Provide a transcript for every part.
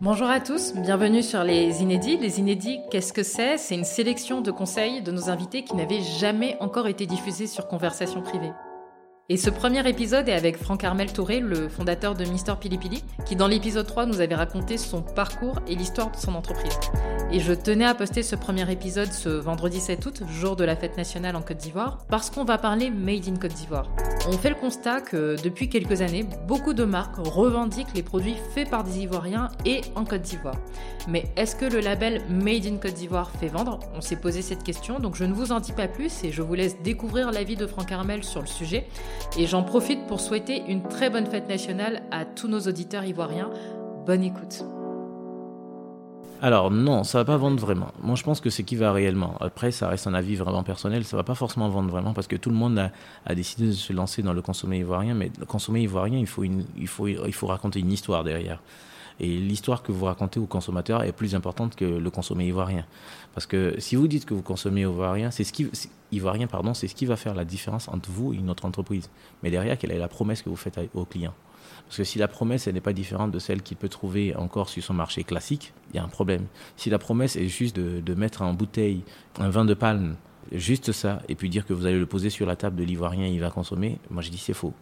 Bonjour à tous, bienvenue sur les Inédits. Les Inédits, qu'est-ce que c'est? C'est une sélection de conseils de nos invités qui n'avaient jamais encore été diffusés sur Conversation privée. Et ce premier épisode est avec Franck Armel Touré, le fondateur de Mister Pili qui dans l'épisode 3 nous avait raconté son parcours et l'histoire de son entreprise. Et je tenais à poster ce premier épisode ce vendredi 7 août, jour de la fête nationale en Côte d'Ivoire, parce qu'on va parler Made in Côte d'Ivoire. On fait le constat que depuis quelques années, beaucoup de marques revendiquent les produits faits par des Ivoiriens et en Côte d'Ivoire. Mais est-ce que le label Made in Côte d'Ivoire fait vendre? On s'est posé cette question, donc je ne vous en dis pas plus et je vous laisse découvrir l'avis de Franck Armel sur le sujet. Et j'en profite pour souhaiter une très bonne fête nationale à tous nos auditeurs ivoiriens. Bonne écoute. Alors non, ça va pas vendre vraiment. Moi, je pense que c'est qui va réellement. Après, ça reste un avis vraiment personnel. Ça va pas forcément vendre vraiment parce que tout le monde a, décidé de se lancer dans le consommer ivoirien. Mais le consommer ivoirien, il faut, il faut, il faut raconter une histoire derrière. Et l'histoire que vous racontez au consommateur est plus importante que le consommer ivoirien. Parce que si vous dites que vous consommez ivoirien, c'est ce qui, ivoirien, pardon, c'est ce qui va faire la différence entre vous et une autre entreprise. Mais derrière, quelle est la promesse que vous faites au client? Parce que si la promesse n'est pas différente de celle qu'il peut trouver encore sur son marché classique, il y a un problème. Si la promesse est juste de mettre en bouteille un vin de palme, juste ça, et puis dire que vous allez le poser sur la table de l'ivoirien, il va consommer, moi je dis c'est faux.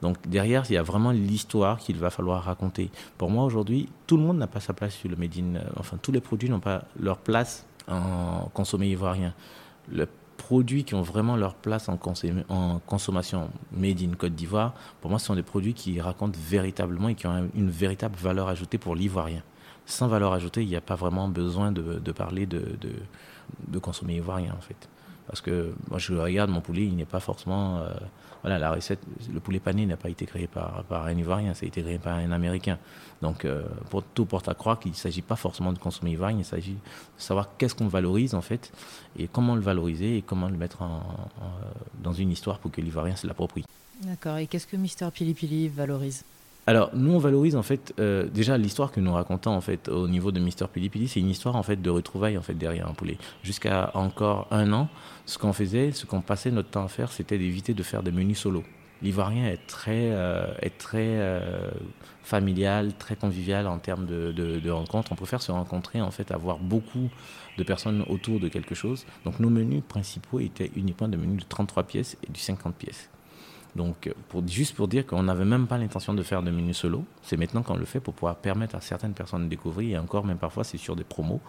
Donc derrière, il y a vraiment l'histoire qu'il va falloir raconter. Pour moi aujourd'hui, tout le monde n'a pas sa place sur le Made in, enfin tous les produits n'ont pas leur place en consommé ivoirien. Le produits qui ont vraiment leur place en, en consommation made in Côte d'Ivoire, pour moi, ce sont des produits qui racontent véritablement et qui ont une véritable valeur ajoutée pour l'ivoirien. Sans valeur ajoutée, il n'y a pas vraiment besoin de, parler de, de, de consommer ivoirien, en fait. Parce que moi, je regarde mon poulet, il n'est pas forcément. Euh, voilà, la recette, le poulet pané n'a pas été créé par, par un Ivoirien, ça a été créé par un Américain. Donc, euh, pour, tout porte à croire qu'il ne s'agit pas forcément de consommer ivoirien, il s'agit de savoir qu'est-ce qu'on valorise, en fait, et comment le valoriser et comment le mettre en, dans une histoire pour que l'Ivoirien se l'approprie. D'accord. Et qu'est-ce que Mister Pili Pili valorise? Alors, nous, on valorise en fait euh, déjà l'histoire que nous racontons en fait au niveau de Mister Pili Pili, c'est une histoire en fait de retrouvailles en fait derrière un poulet. Jusqu'à encore un an, ce qu'on faisait, ce qu'on passait notre temps à faire, c'était d'éviter de faire des menus solo. L'Ivoirien est très, euh, est très euh, familial, très convivial en termes de, de, rencontres. On préfère se rencontrer, en fait, avoir beaucoup de personnes autour de quelque chose. Donc nos menus principaux étaient uniquement des menus de 33 pièces et du 50 pièces. Donc, juste pour dire qu'on n'avait même pas l'intention de faire de menus solo, c'est maintenant qu'on le fait pour pouvoir permettre à certaines personnes de découvrir, et encore, même parfois, c'est sur des promos.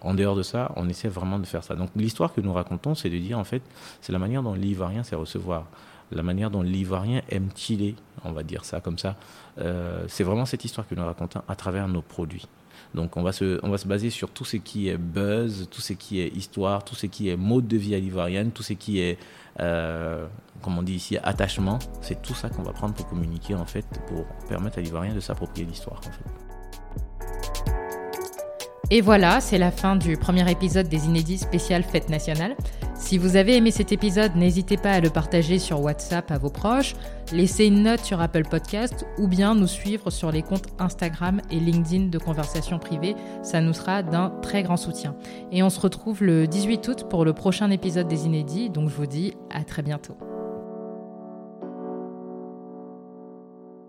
En dehors de ça, on essaie vraiment de faire ça. Donc, l'histoire que nous racontons, c'est de dire, en fait, c'est la manière dont l'Ivoirien sait recevoir, la manière dont l'Ivoirien aime chiller, on va dire ça comme ça. Euh, c'est vraiment cette histoire que nous racontons à travers nos produits. Donc on va, se, baser sur tout ce qui est buzz, tout ce qui est histoire, tout ce qui est mode de vie à l'ivoirienne, tout ce qui est, euh, comme on dit ici, attachement. C'est tout ça qu'on va prendre pour communiquer en fait, pour permettre à l'ivoirien de s'approprier l'histoire. Et voilà, c'est la fin du premier épisode des Inédits spécial Fête nationale. Si vous avez aimé cet épisode, n'hésitez pas à le partager sur WhatsApp à vos proches, laisser une note sur Apple Podcast ou bien nous suivre sur les comptes Instagram et LinkedIn de Conversation Privée. Ça nous sera d'un très grand soutien. Et on se retrouve le 18 août pour le prochain épisode des Inédits, donc je vous dis à très bientôt.